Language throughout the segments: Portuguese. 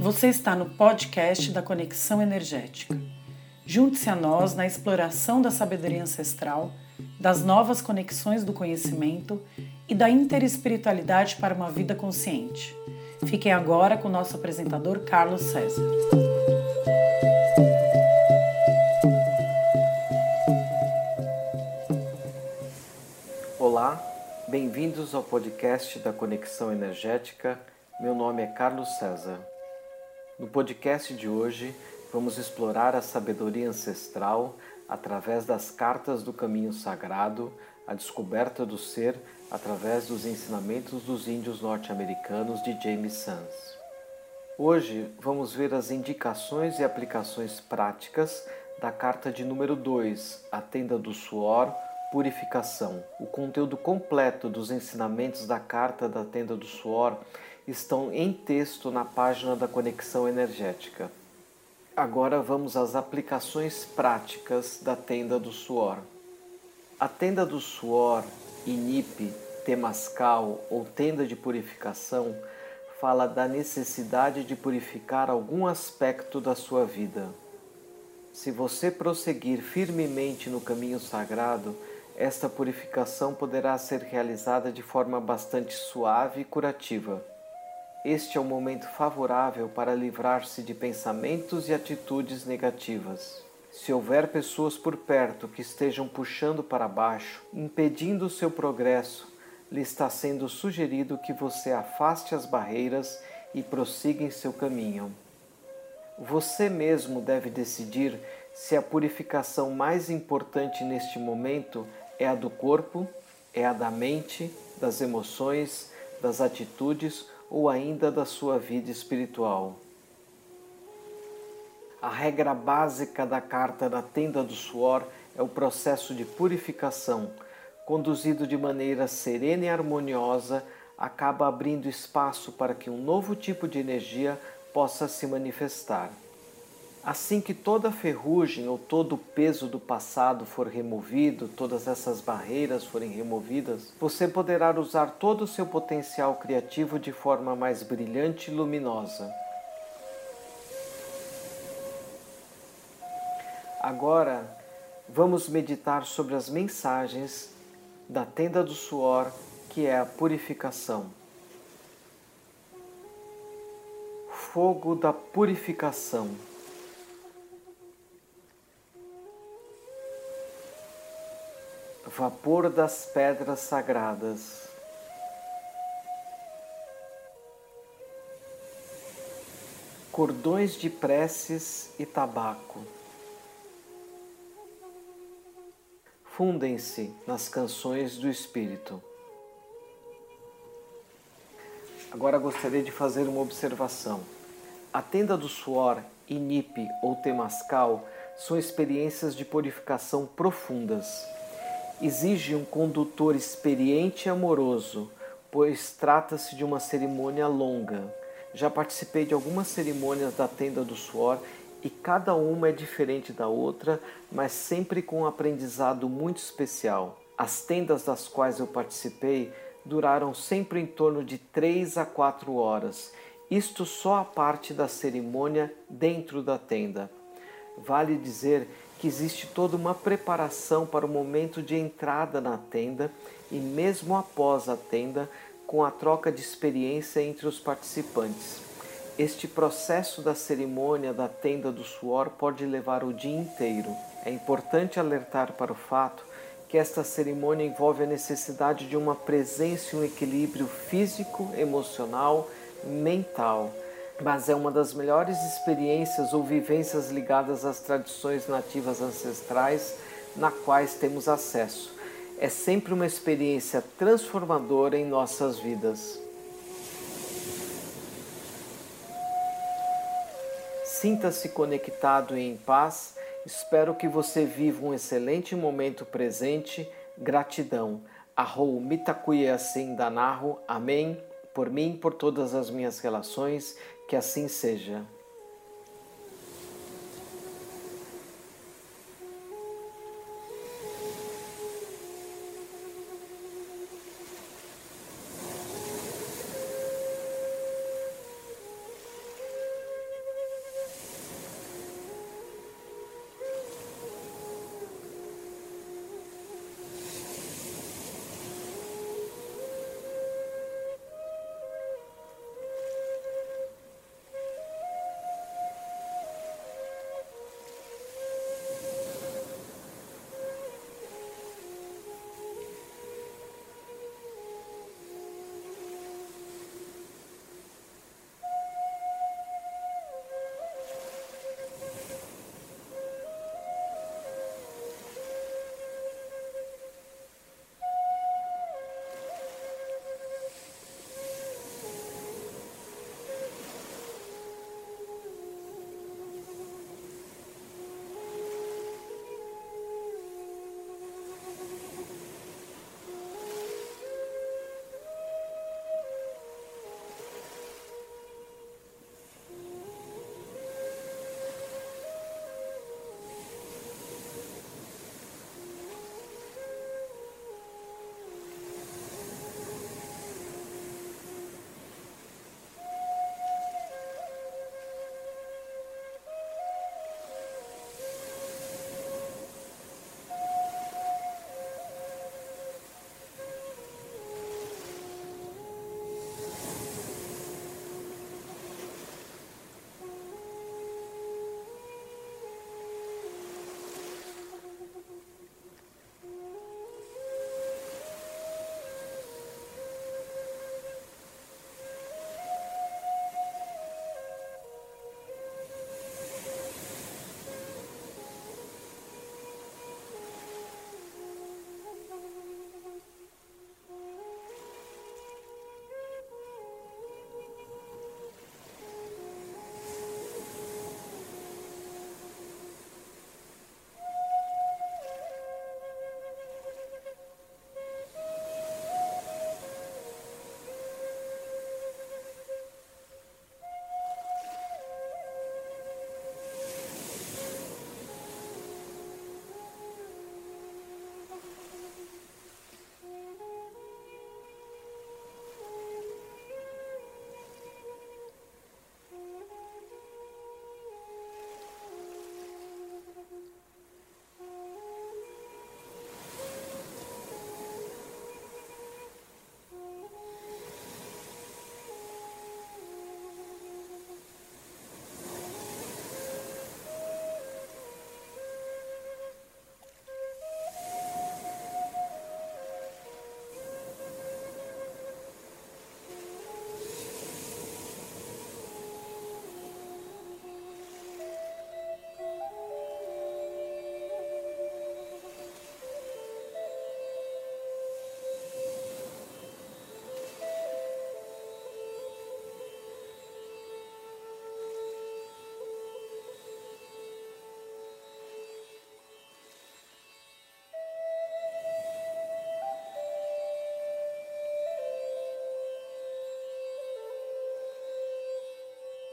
Você está no podcast da Conexão Energética. Junte-se a nós na exploração da sabedoria ancestral, das novas conexões do conhecimento e da interespiritualidade para uma vida consciente. Fiquem agora com o nosso apresentador Carlos César. Olá, bem-vindos ao podcast da Conexão Energética. Meu nome é Carlos César. No podcast de hoje, vamos explorar a sabedoria ancestral através das cartas do caminho sagrado, a descoberta do ser através dos ensinamentos dos índios norte-americanos de James Sons. Hoje vamos ver as indicações e aplicações práticas da carta de número 2, a tenda do suor, purificação. O conteúdo completo dos ensinamentos da carta da tenda do suor estão em texto na página da Conexão Energética. Agora vamos às aplicações práticas da tenda do suor. A tenda do suor, INIP, temascal ou tenda de purificação, fala da necessidade de purificar algum aspecto da sua vida. Se você prosseguir firmemente no caminho sagrado, esta purificação poderá ser realizada de forma bastante suave e curativa. Este é o momento favorável para livrar-se de pensamentos e atitudes negativas. Se houver pessoas por perto que estejam puxando para baixo, impedindo o seu progresso, lhe está sendo sugerido que você afaste as barreiras e prossiga em seu caminho. Você mesmo deve decidir se a purificação mais importante neste momento é a do corpo, é a da mente, das emoções, das atitudes ou ainda da sua vida espiritual. A regra básica da carta da tenda do suor é o processo de purificação, conduzido de maneira serena e harmoniosa, acaba abrindo espaço para que um novo tipo de energia possa se manifestar. Assim que toda ferrugem ou todo o peso do passado for removido, todas essas barreiras forem removidas, você poderá usar todo o seu potencial criativo de forma mais brilhante e luminosa. Agora, vamos meditar sobre as mensagens da tenda do suor, que é a purificação. Fogo da purificação. Vapor das pedras sagradas. Cordões de preces e tabaco fundem-se nas canções do Espírito. Agora gostaria de fazer uma observação. A tenda do suor, inipe ou temascal são experiências de purificação profundas exige um condutor experiente e amoroso, pois trata-se de uma cerimônia longa. Já participei de algumas cerimônias da tenda do suor e cada uma é diferente da outra, mas sempre com um aprendizado muito especial. As tendas das quais eu participei duraram sempre em torno de 3 a 4 horas, isto só a parte da cerimônia dentro da tenda. Vale dizer que existe toda uma preparação para o momento de entrada na tenda e mesmo após a tenda, com a troca de experiência entre os participantes. Este processo da cerimônia da tenda do suor pode levar o dia inteiro. É importante alertar para o fato que esta cerimônia envolve a necessidade de uma presença e um equilíbrio físico, emocional, mental mas é uma das melhores experiências ou vivências ligadas às tradições nativas ancestrais na quais temos acesso. É sempre uma experiência transformadora em nossas vidas. Sinta-se conectado e em paz. Espero que você viva um excelente momento presente. Gratidão. Arrou mitakuye assim danarro. Amém. Por mim, por todas as minhas relações que assim seja.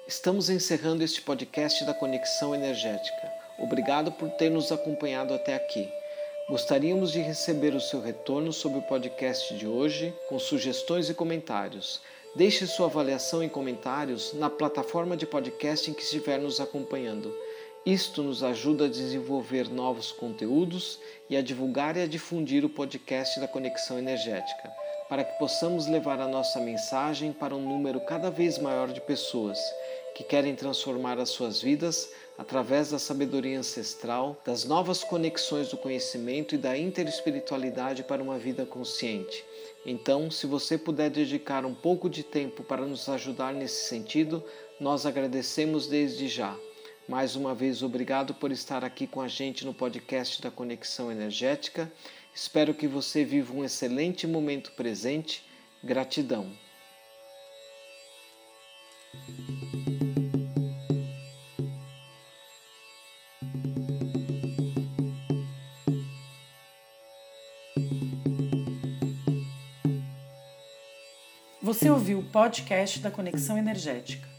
Estamos encerrando este podcast da Conexão Energética. Obrigado por ter nos acompanhado até aqui. Gostaríamos de receber o seu retorno sobre o podcast de hoje, com sugestões e comentários. Deixe sua avaliação e comentários na plataforma de podcast em que estiver nos acompanhando. Isto nos ajuda a desenvolver novos conteúdos e a divulgar e a difundir o podcast da Conexão Energética, para que possamos levar a nossa mensagem para um número cada vez maior de pessoas que querem transformar as suas vidas através da sabedoria ancestral, das novas conexões do conhecimento e da interespiritualidade para uma vida consciente. Então, se você puder dedicar um pouco de tempo para nos ajudar nesse sentido, nós agradecemos desde já. Mais uma vez, obrigado por estar aqui com a gente no podcast da Conexão Energética. Espero que você viva um excelente momento presente. Gratidão. Você ouviu o podcast da Conexão Energética.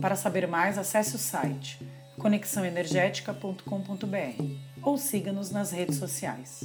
Para saber mais, acesse o site conexãoenergética.com.br ou siga-nos nas redes sociais.